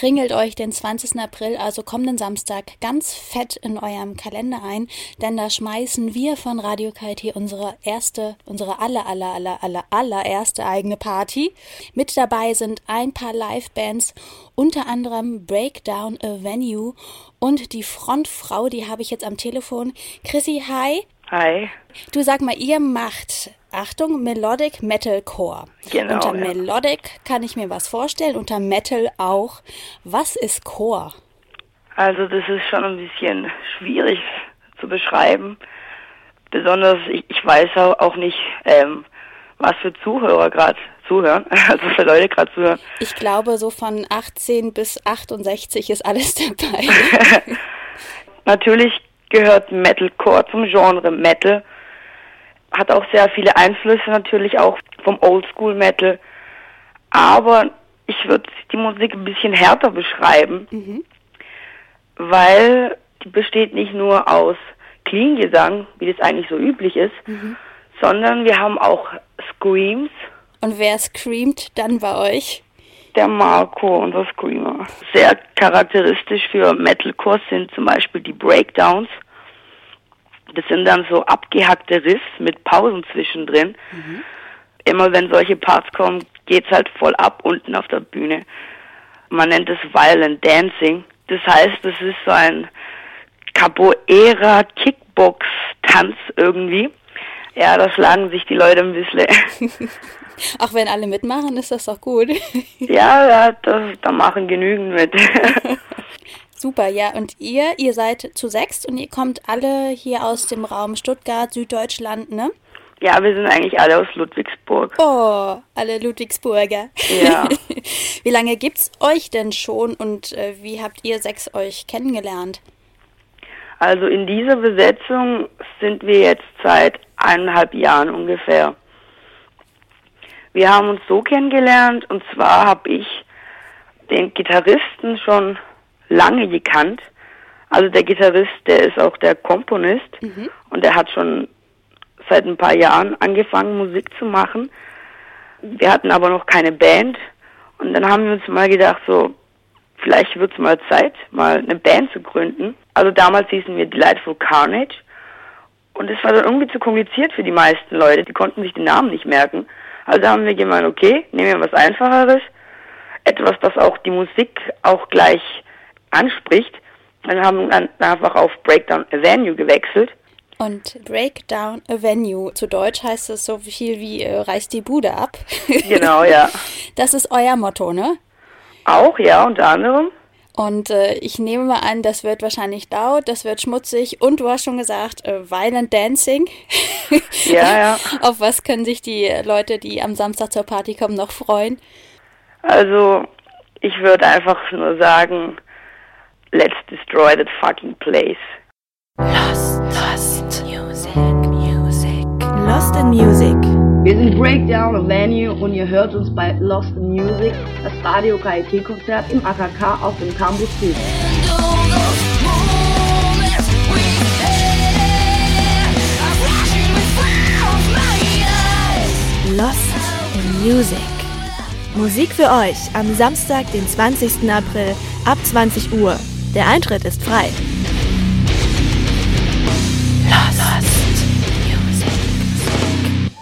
kringelt euch den 20. April, also kommenden Samstag, ganz fett in eurem Kalender ein, denn da schmeißen wir von Radio KIT unsere erste, unsere aller, aller, aller, aller, allererste eigene Party. Mit dabei sind ein paar Live-Bands, unter anderem Breakdown a Venue und die Frontfrau, die habe ich jetzt am Telefon. Chrissy, hi. Hi. Du sag mal, ihr macht, Achtung, Melodic Metalcore. Genau. Unter ja. Melodic kann ich mir was vorstellen, unter Metal auch. Was ist Core? Also das ist schon ein bisschen schwierig zu beschreiben. Besonders, ich, ich weiß auch nicht, ähm, was für Zuhörer gerade zuhören, also für Leute gerade zuhören. Ich glaube, so von 18 bis 68 ist alles dabei. Natürlich gehört Metalcore zum Genre Metal. Hat auch sehr viele Einflüsse natürlich auch vom Oldschool Metal. Aber ich würde die Musik ein bisschen härter beschreiben, Mhm. weil die besteht nicht nur aus Clean-Gesang, wie das eigentlich so üblich ist, Mhm. sondern wir haben auch Screams. Und wer screamt dann bei euch? Der Marco, unser Screamer. Sehr charakteristisch für Metalcore sind zum Beispiel die Breakdowns. Das sind dann so abgehackte Riffs mit Pausen zwischendrin. Immer wenn solche Parts kommen, geht's halt voll ab unten auf der Bühne. Man nennt es Violent Dancing. Das heißt, es ist so ein Capoeira Kickbox Tanz irgendwie. Ja, da schlagen sich die Leute ein bisschen. Auch wenn alle mitmachen, ist das doch gut. ja, ja, das, da machen genügend mit. Super, ja. Und ihr, ihr seid zu sechst und ihr kommt alle hier aus dem Raum Stuttgart, Süddeutschland, ne? ja, wir sind eigentlich alle aus Ludwigsburg. Oh, alle Ludwigsburger. Ja. wie lange gibt's euch denn schon und äh, wie habt ihr sechs euch kennengelernt? Also in dieser Besetzung sind wir jetzt seit eineinhalb Jahren ungefähr. Wir haben uns so kennengelernt und zwar habe ich den Gitarristen schon lange gekannt. Also der Gitarrist, der ist auch der Komponist und der hat schon seit ein paar Jahren angefangen Musik zu machen. Wir hatten aber noch keine Band und dann haben wir uns mal gedacht, so vielleicht wird es mal Zeit, mal eine Band zu gründen. Also damals hießen wir Delightful Carnage und es war dann irgendwie zu kompliziert für die meisten Leute. Die konnten sich den Namen nicht merken. Also haben wir gemeint, okay, nehmen wir was Einfacheres, etwas, das auch die Musik auch gleich anspricht. Dann haben wir dann einfach auf Breakdown Avenue gewechselt. Und Breakdown Avenue, zu Deutsch heißt es so viel wie äh, reißt die Bude ab. Genau, ja. Das ist euer Motto, ne? Auch, ja, unter anderem. Und äh, ich nehme mal an, das wird wahrscheinlich laut, das wird schmutzig und du hast schon gesagt, äh, Violent Dancing. Ja, ja. Auf was können sich die Leute, die am Samstag zur Party kommen, noch freuen? Also, ich würde einfach nur sagen, let's destroy that fucking place. Lost, Lost Music, Music. Lost in Music. Wir sind Breakdown Avenue und ihr hört uns bei Lost in Music, das Radio KIT-Konzert im AKK auf dem Campus Süd. Lost in Music. Musik für euch am Samstag, den 20. April ab 20 Uhr. Der Eintritt ist frei. Los.